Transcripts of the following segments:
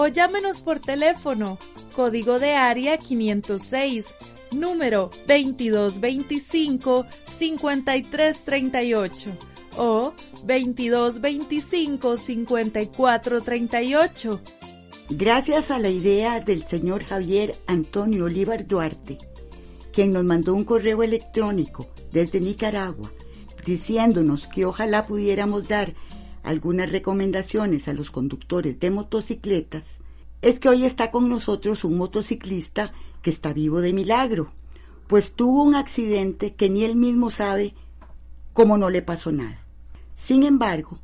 O llámenos por teléfono, código de área 506, número 2225-5338 o 2225-5438 Gracias a la idea del señor Javier Antonio Olivar Duarte, quien nos mandó un correo electrónico desde Nicaragua diciéndonos que ojalá pudiéramos dar algunas recomendaciones a los conductores de motocicletas, es que hoy está con nosotros un motociclista que está vivo de milagro, pues tuvo un accidente que ni él mismo sabe cómo no le pasó nada. Sin embargo,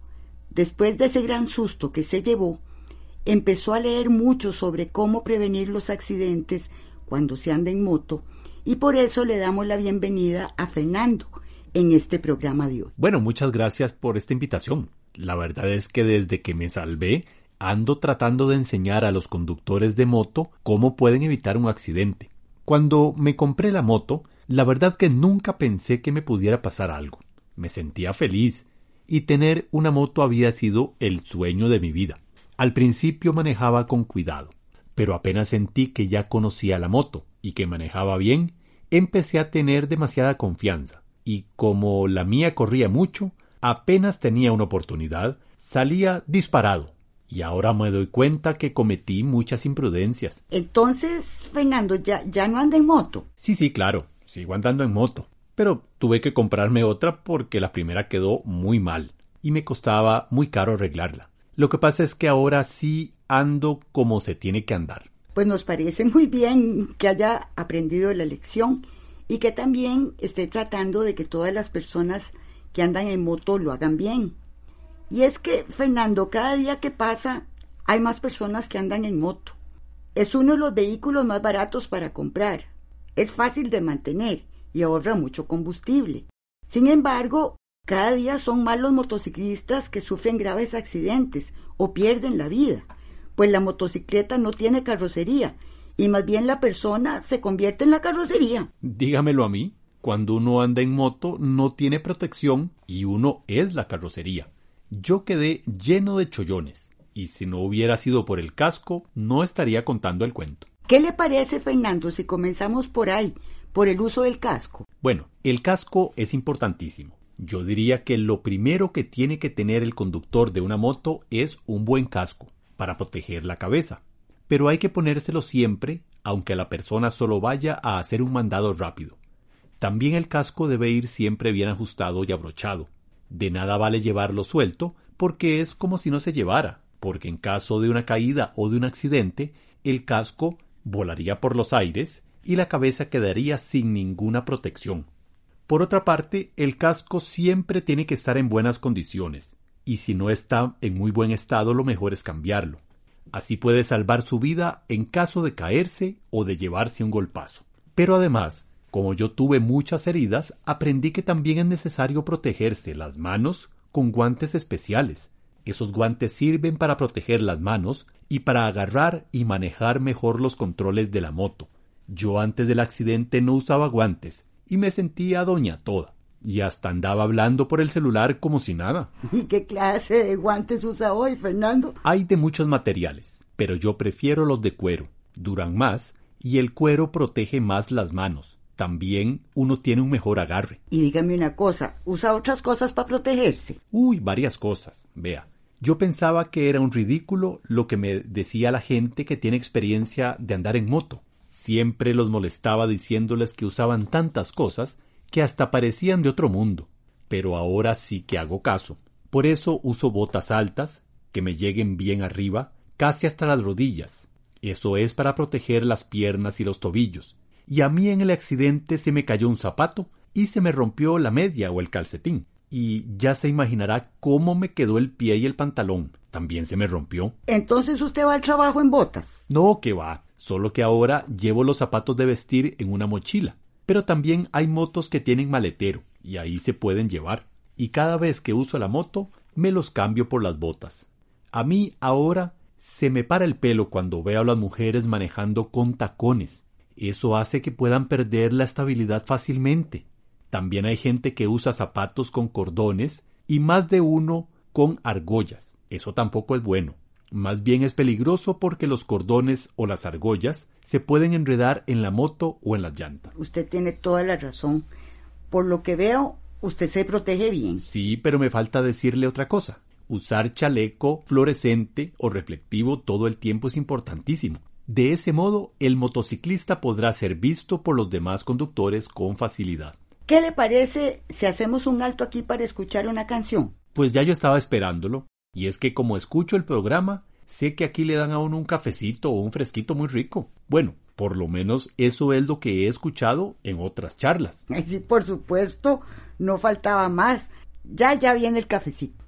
después de ese gran susto que se llevó, empezó a leer mucho sobre cómo prevenir los accidentes cuando se anda en moto y por eso le damos la bienvenida a Fernando en este programa de hoy. Bueno, muchas gracias por esta invitación. La verdad es que desde que me salvé ando tratando de enseñar a los conductores de moto cómo pueden evitar un accidente. Cuando me compré la moto, la verdad que nunca pensé que me pudiera pasar algo. Me sentía feliz y tener una moto había sido el sueño de mi vida. Al principio manejaba con cuidado, pero apenas sentí que ya conocía la moto y que manejaba bien, empecé a tener demasiada confianza, y como la mía corría mucho, apenas tenía una oportunidad, salía disparado. Y ahora me doy cuenta que cometí muchas imprudencias. Entonces, Fernando, ¿ya, ya no anda en moto? Sí, sí, claro, sigo andando en moto. Pero tuve que comprarme otra porque la primera quedó muy mal y me costaba muy caro arreglarla. Lo que pasa es que ahora sí ando como se tiene que andar. Pues nos parece muy bien que haya aprendido la lección y que también esté tratando de que todas las personas que andan en moto lo hagan bien. Y es que, Fernando, cada día que pasa hay más personas que andan en moto. Es uno de los vehículos más baratos para comprar. Es fácil de mantener y ahorra mucho combustible. Sin embargo, cada día son más los motociclistas que sufren graves accidentes o pierden la vida, pues la motocicleta no tiene carrocería y más bien la persona se convierte en la carrocería. Dígamelo a mí. Cuando uno anda en moto no tiene protección y uno es la carrocería. Yo quedé lleno de chollones y si no hubiera sido por el casco no estaría contando el cuento. ¿Qué le parece, Fernando, si comenzamos por ahí, por el uso del casco? Bueno, el casco es importantísimo. Yo diría que lo primero que tiene que tener el conductor de una moto es un buen casco para proteger la cabeza. Pero hay que ponérselo siempre, aunque la persona solo vaya a hacer un mandado rápido. También el casco debe ir siempre bien ajustado y abrochado. De nada vale llevarlo suelto, porque es como si no se llevara, porque en caso de una caída o de un accidente, el casco volaría por los aires y la cabeza quedaría sin ninguna protección. Por otra parte, el casco siempre tiene que estar en buenas condiciones, y si no está en muy buen estado lo mejor es cambiarlo. Así puede salvar su vida en caso de caerse o de llevarse un golpazo. Pero además, como yo tuve muchas heridas, aprendí que también es necesario protegerse las manos con guantes especiales. Esos guantes sirven para proteger las manos y para agarrar y manejar mejor los controles de la moto. Yo antes del accidente no usaba guantes, y me sentía doña toda. Y hasta andaba hablando por el celular como si nada. ¿Y qué clase de guantes usa hoy, Fernando? Hay de muchos materiales, pero yo prefiero los de cuero. Duran más y el cuero protege más las manos. También uno tiene un mejor agarre. Y dígame una cosa, ¿usa otras cosas para protegerse? Uy, varias cosas. Vea, Yo pensaba que era un ridículo lo que me decía la gente que tiene experiencia de andar en moto. Siempre los molestaba diciéndoles que usaban tantas cosas que hasta parecían de otro mundo. Pero ahora sí que hago caso. Por eso uso botas altas, que me lleguen bien arriba, casi hasta las rodillas. Eso es para proteger las piernas y los tobillos. Y a mí en el accidente se me cayó un zapato y se me rompió la media o el calcetín. Y ya se imaginará cómo me quedó el pie y el pantalón. También se me rompió. Entonces usted va al trabajo en botas. No, que va. Solo que ahora llevo los zapatos de vestir en una mochila. Pero también hay motos que tienen maletero y ahí se pueden llevar. Y cada vez que uso la moto, me los cambio por las botas. A mí ahora se me para el pelo cuando veo a las mujeres manejando con tacones. Eso hace que puedan perder la estabilidad fácilmente. También hay gente que usa zapatos con cordones y más de uno con argollas. Eso tampoco es bueno. Más bien es peligroso porque los cordones o las argollas se pueden enredar en la moto o en las llantas. Usted tiene toda la razón. Por lo que veo, usted se protege bien. Sí, pero me falta decirle otra cosa. Usar chaleco fluorescente o reflectivo todo el tiempo es importantísimo. De ese modo, el motociclista podrá ser visto por los demás conductores con facilidad. ¿Qué le parece si hacemos un alto aquí para escuchar una canción? Pues ya yo estaba esperándolo, y es que como escucho el programa, sé que aquí le dan a uno un cafecito o un fresquito muy rico. Bueno, por lo menos eso es lo que he escuchado en otras charlas. Sí, por supuesto, no faltaba más. Ya, ya viene el cafecito.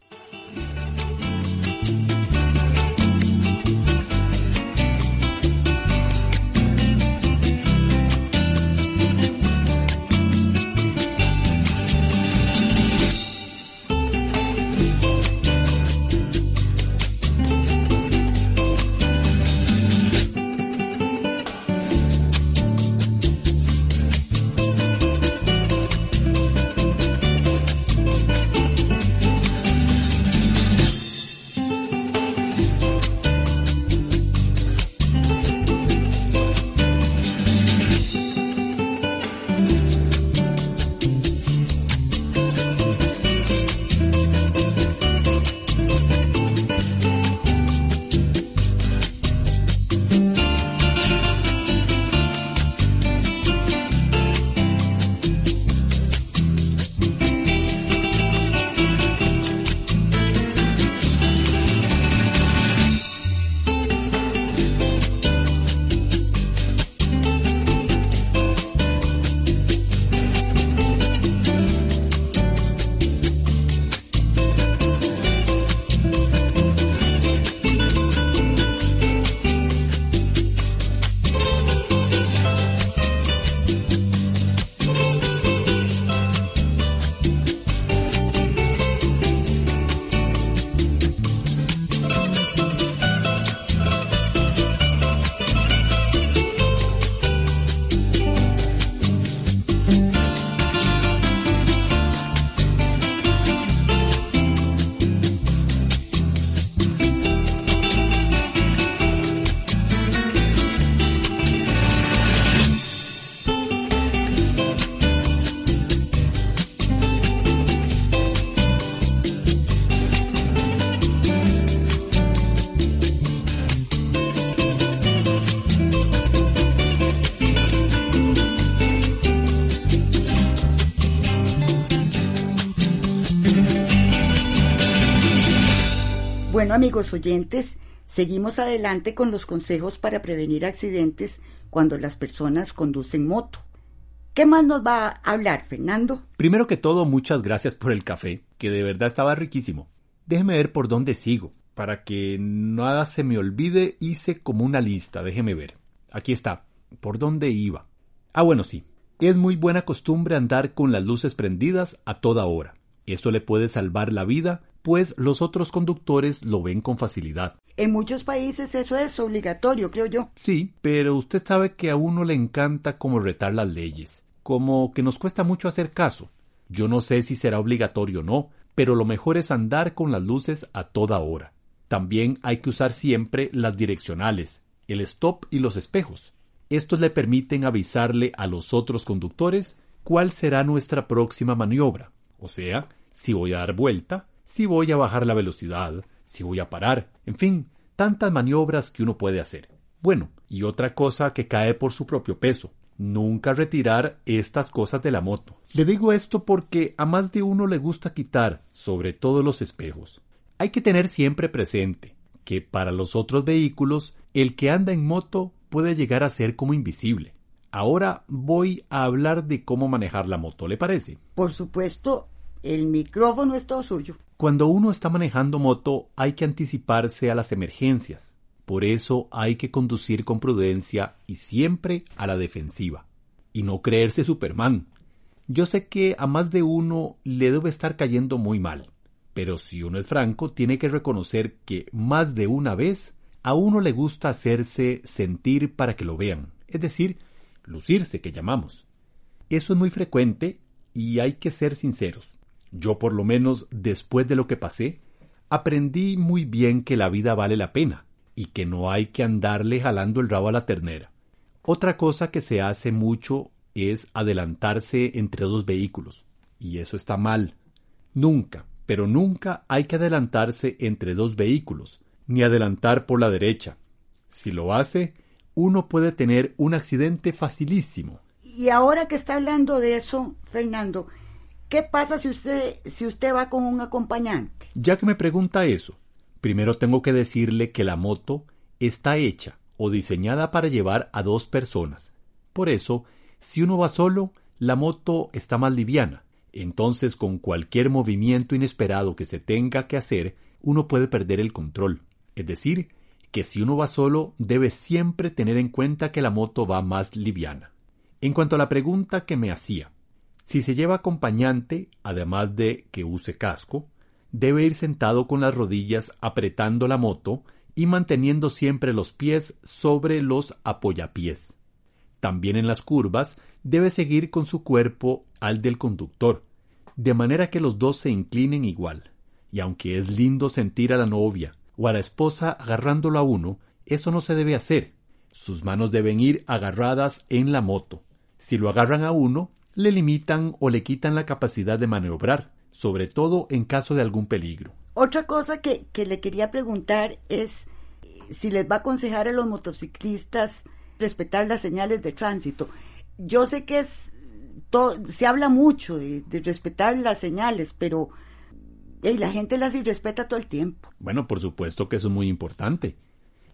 Bueno, amigos oyentes, seguimos adelante con los consejos para prevenir accidentes cuando las personas conducen moto. ¿Qué más nos va a hablar, Fernando? Primero que todo, muchas gracias por el café, que de verdad estaba riquísimo. Déjeme ver por dónde sigo. Para que nada se me olvide, hice como una lista, déjeme ver. Aquí está. ¿Por dónde iba? Ah, bueno, sí. Es muy buena costumbre andar con las luces prendidas a toda hora. Esto le puede salvar la vida pues los otros conductores lo ven con facilidad. En muchos países eso es obligatorio, creo yo. Sí, pero usted sabe que a uno le encanta como retar las leyes, como que nos cuesta mucho hacer caso. Yo no sé si será obligatorio o no, pero lo mejor es andar con las luces a toda hora. También hay que usar siempre las direccionales, el stop y los espejos. Estos le permiten avisarle a los otros conductores cuál será nuestra próxima maniobra, o sea, si voy a dar vuelta, si voy a bajar la velocidad, si voy a parar, en fin, tantas maniobras que uno puede hacer. Bueno, y otra cosa que cae por su propio peso, nunca retirar estas cosas de la moto. Le digo esto porque a más de uno le gusta quitar, sobre todo los espejos. Hay que tener siempre presente que para los otros vehículos el que anda en moto puede llegar a ser como invisible. Ahora voy a hablar de cómo manejar la moto, ¿le parece? Por supuesto, el micrófono es todo suyo. Cuando uno está manejando moto hay que anticiparse a las emergencias. Por eso hay que conducir con prudencia y siempre a la defensiva. Y no creerse Superman. Yo sé que a más de uno le debe estar cayendo muy mal. Pero si uno es franco, tiene que reconocer que más de una vez a uno le gusta hacerse sentir para que lo vean. Es decir, lucirse que llamamos. Eso es muy frecuente y hay que ser sinceros. Yo por lo menos después de lo que pasé, aprendí muy bien que la vida vale la pena y que no hay que andarle jalando el rabo a la ternera. Otra cosa que se hace mucho es adelantarse entre dos vehículos, y eso está mal. Nunca, pero nunca hay que adelantarse entre dos vehículos, ni adelantar por la derecha. Si lo hace, uno puede tener un accidente facilísimo. Y ahora que está hablando de eso, Fernando, ¿qué pasa si usted, si usted va con un acompañante? Ya que me pregunta eso, Primero tengo que decirle que la moto está hecha o diseñada para llevar a dos personas. Por eso, si uno va solo, la moto está más liviana. Entonces, con cualquier movimiento inesperado que se tenga que hacer, uno puede perder el control. Es decir, que si uno va solo, debe siempre tener en cuenta que la moto va más liviana. En cuanto a la pregunta que me hacía, si se lleva acompañante, además de que use casco, debe ir sentado con las rodillas apretando la moto y manteniendo siempre los pies sobre los apoyapiés. También en las curvas debe seguir con su cuerpo al del conductor, de manera que los dos se inclinen igual. Y aunque es lindo sentir a la novia o a la esposa agarrándolo a uno, eso no se debe hacer. Sus manos deben ir agarradas en la moto. Si lo agarran a uno, le limitan o le quitan la capacidad de maniobrar, sobre todo en caso de algún peligro. Otra cosa que, le quería preguntar es si les va a aconsejar a los motociclistas respetar las señales de tránsito. Yo sé que es se habla mucho de, respetar las señales, pero la gente las irrespeta todo el tiempo. Bueno, por supuesto que eso es muy importante.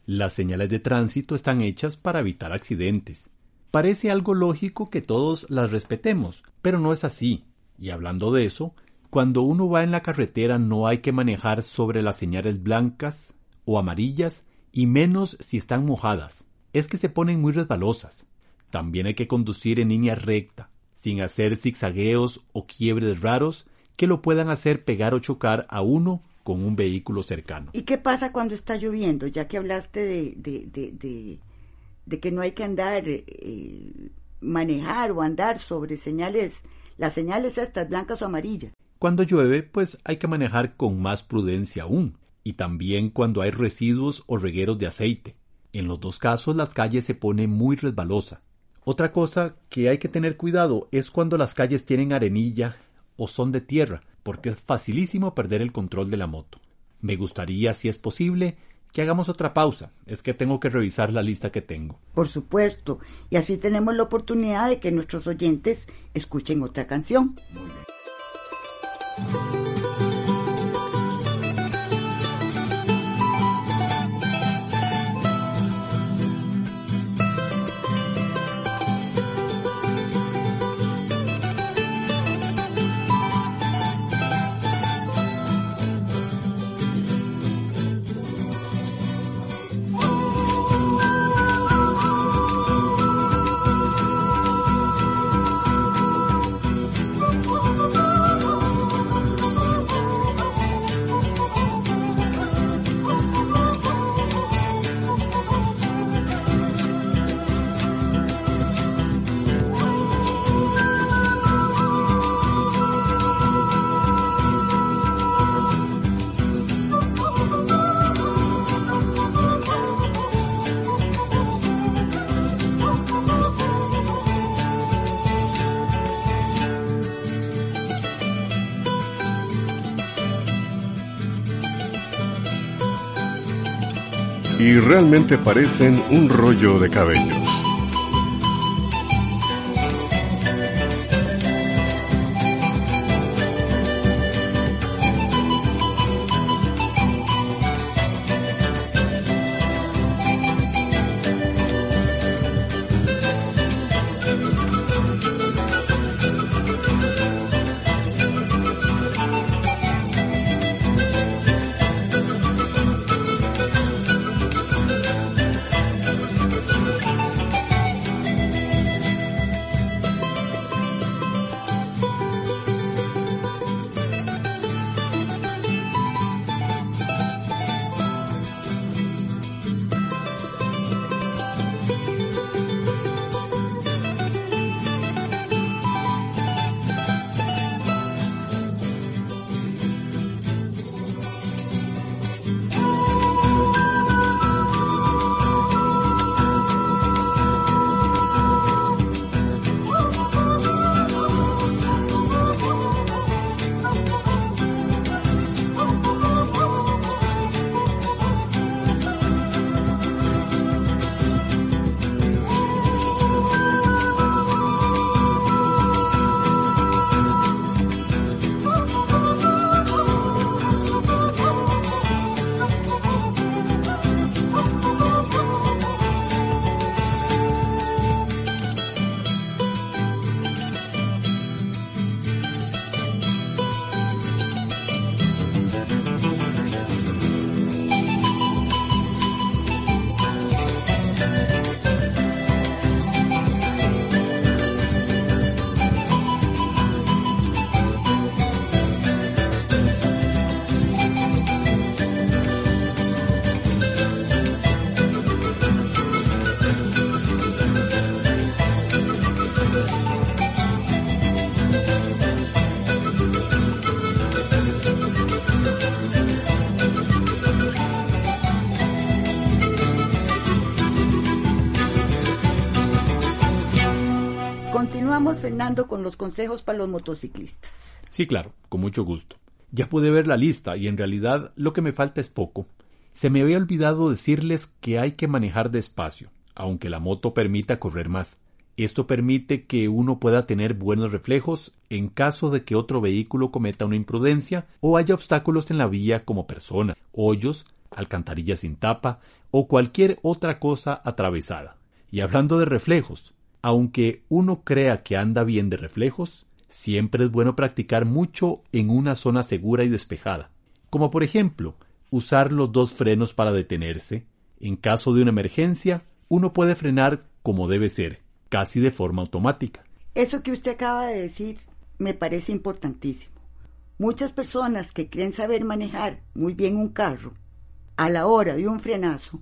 Las señales de tránsito están hechas para evitar accidentes. Parece algo lógico que todos las respetemos, pero no es así. Y hablando de eso, cuando uno va en la carretera no hay que manejar sobre las señales blancas o amarillas y menos si están mojadas. Es que se ponen muy resbalosas. También hay que conducir en línea recta, sin hacer zigzagueos o quiebres raros que lo puedan hacer pegar o chocar a uno con un vehículo cercano. ¿Y qué pasa cuando está lloviendo? Ya que hablaste de, de, de, que no hay que andar, eh, manejar o andar sobre señales, las señales estas blancas o amarillas. Cuando llueve, pues hay que manejar con más prudencia aún, y también cuando hay residuos o regueros de aceite. En los dos casos las calles se pone muy resbalosa. Otra cosa que hay que tener cuidado es cuando las calles tienen arenilla o son de tierra, porque es facilísimo perder el control de la moto. Me gustaría, si es posible, que hagamos otra pausa. Es que tengo que revisar la lista que tengo. Por supuesto, y así tenemos la oportunidad de que nuestros oyentes escuchen otra canción. Muy bien. Y realmente parecen un rollo de cabellos. Con los consejos para los motociclistas. Sí, claro, con mucho gusto. Ya pude ver la lista y en realidad lo que me falta es poco. Se me había olvidado decirles que hay que manejar despacio, aunque la moto permita correr más. Esto permite que uno pueda tener buenos reflejos en caso de que otro vehículo cometa una imprudencia o haya obstáculos en la vía como persona, hoyos, alcantarillas sin tapa o cualquier otra cosa atravesada. Y hablando de reflejos, aunque uno crea que anda bien de reflejos, siempre es bueno practicar mucho en una zona segura y despejada, como por ejemplo usar los dos frenos para detenerse. En caso de una emergencia, uno puede frenar como debe ser, casi de forma automática. Eso que usted acaba de decir me parece importantísimo. Muchas personas que creen saber manejar muy bien un carro, a la hora de un frenazo,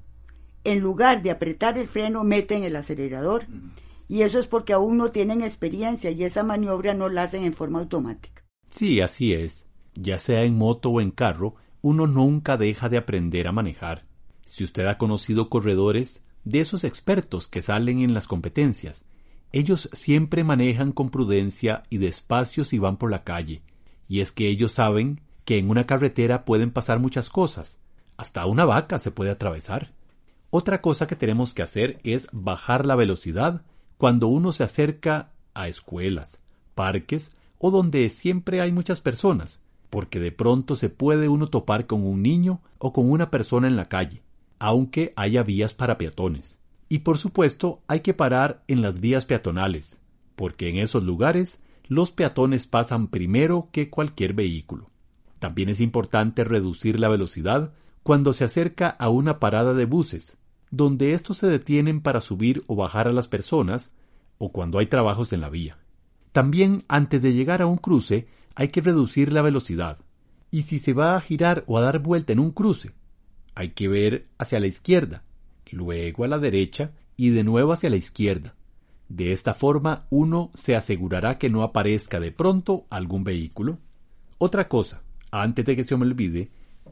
en lugar de apretar el freno, meten el acelerador y eso es porque aún no tienen experiencia y esa maniobra no la hacen en forma automática. Sí, así es. Ya sea en moto o en carro, uno nunca deja de aprender a manejar. Si usted ha conocido corredores, de esos expertos que salen en las competencias, ellos siempre manejan con prudencia y despacio si van por la calle, y es que ellos saben que en una carretera pueden pasar muchas cosas, hasta una vaca se puede atravesar. Otra cosa que tenemos que hacer es bajar la velocidad cuando uno se acerca a escuelas, parques o donde siempre hay muchas personas, porque de pronto se puede uno topar con un niño o con una persona en la calle, aunque haya vías para peatones. Y por supuesto hay que parar en las vías peatonales, porque en esos lugares los peatones pasan primero que cualquier vehículo. También es importante reducir la velocidad cuando se acerca a una parada de buses, donde estos se detienen para subir o bajar a las personas, o cuando hay trabajos en la vía. También antes de llegar a un cruce hay que reducir la velocidad. Y si se va a girar o a dar vuelta en un cruce, hay que ver hacia la izquierda, luego a la derecha y de nuevo hacia la izquierda. De esta forma uno se asegurará que no aparezca de pronto algún vehículo. Otra cosa, antes de que se me olvide,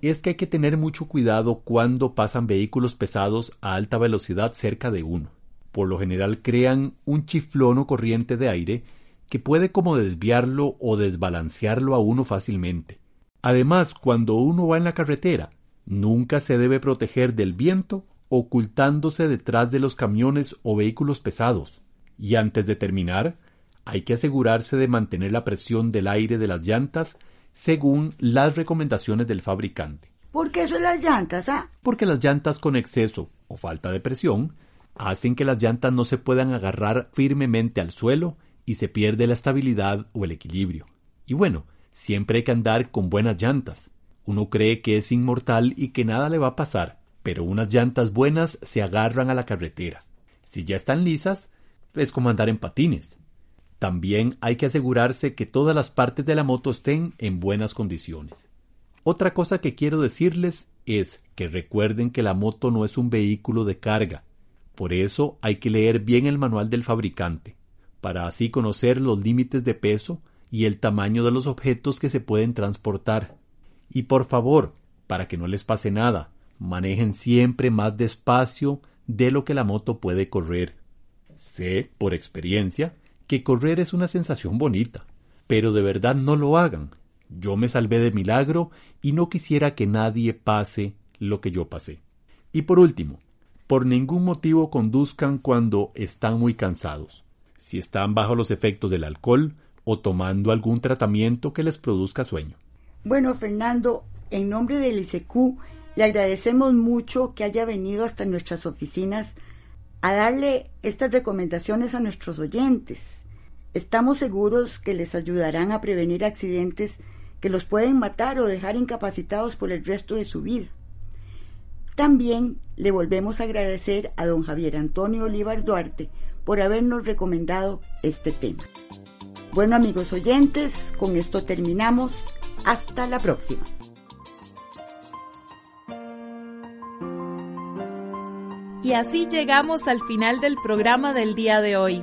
es que hay que tener mucho cuidado cuando pasan vehículos pesados a alta velocidad cerca de uno. Por lo general crean un chiflón o corriente de aire que puede como desviarlo o desbalancearlo a uno fácilmente. Además, cuando uno va en la carretera, nunca se debe proteger del viento ocultándose detrás de los camiones o vehículos pesados. Y antes de terminar, hay que asegurarse de mantener la presión del aire de las llantas según las recomendaciones del fabricante. ¿Por qué son las llantas, ah? Porque las llantas con exceso o falta de presión hacen que las llantas no se puedan agarrar firmemente al suelo y se pierde la estabilidad o el equilibrio. Y bueno, siempre hay que andar con buenas llantas. Uno cree que es inmortal y que nada le va a pasar, pero unas llantas buenas se agarran a la carretera. Si ya están lisas, es como andar en patines. También hay que asegurarse que todas las partes de la moto estén en buenas condiciones. Otra cosa que quiero decirles es que recuerden que la moto no es un vehículo de carga. Por eso hay que leer bien el manual del fabricante, para así conocer los límites de peso y el tamaño de los objetos que se pueden transportar. Y por favor, para que no les pase nada, manejen siempre más despacio de lo que la moto puede correr. Sé, por experiencia, que correr es una sensación bonita, pero de verdad no lo hagan. Yo me salvé de milagro y no quisiera que nadie pase lo que yo pasé. Y por último, por ningún motivo conduzcan cuando están muy cansados. Si están bajo los efectos del alcohol o tomando algún tratamiento que les produzca sueño. Bueno, Fernando, en nombre del ICQ, le agradecemos mucho que haya venido hasta nuestras oficinas a darle estas recomendaciones a nuestros oyentes. Estamos seguros que les ayudarán a prevenir accidentes que los pueden matar o dejar incapacitados por el resto de su vida. También le volvemos a agradecer a don Javier Antonio Olivar Duarte por habernos recomendado este tema. Bueno amigos oyentes, con esto terminamos. Hasta la próxima. Y así llegamos al final del programa del día de hoy.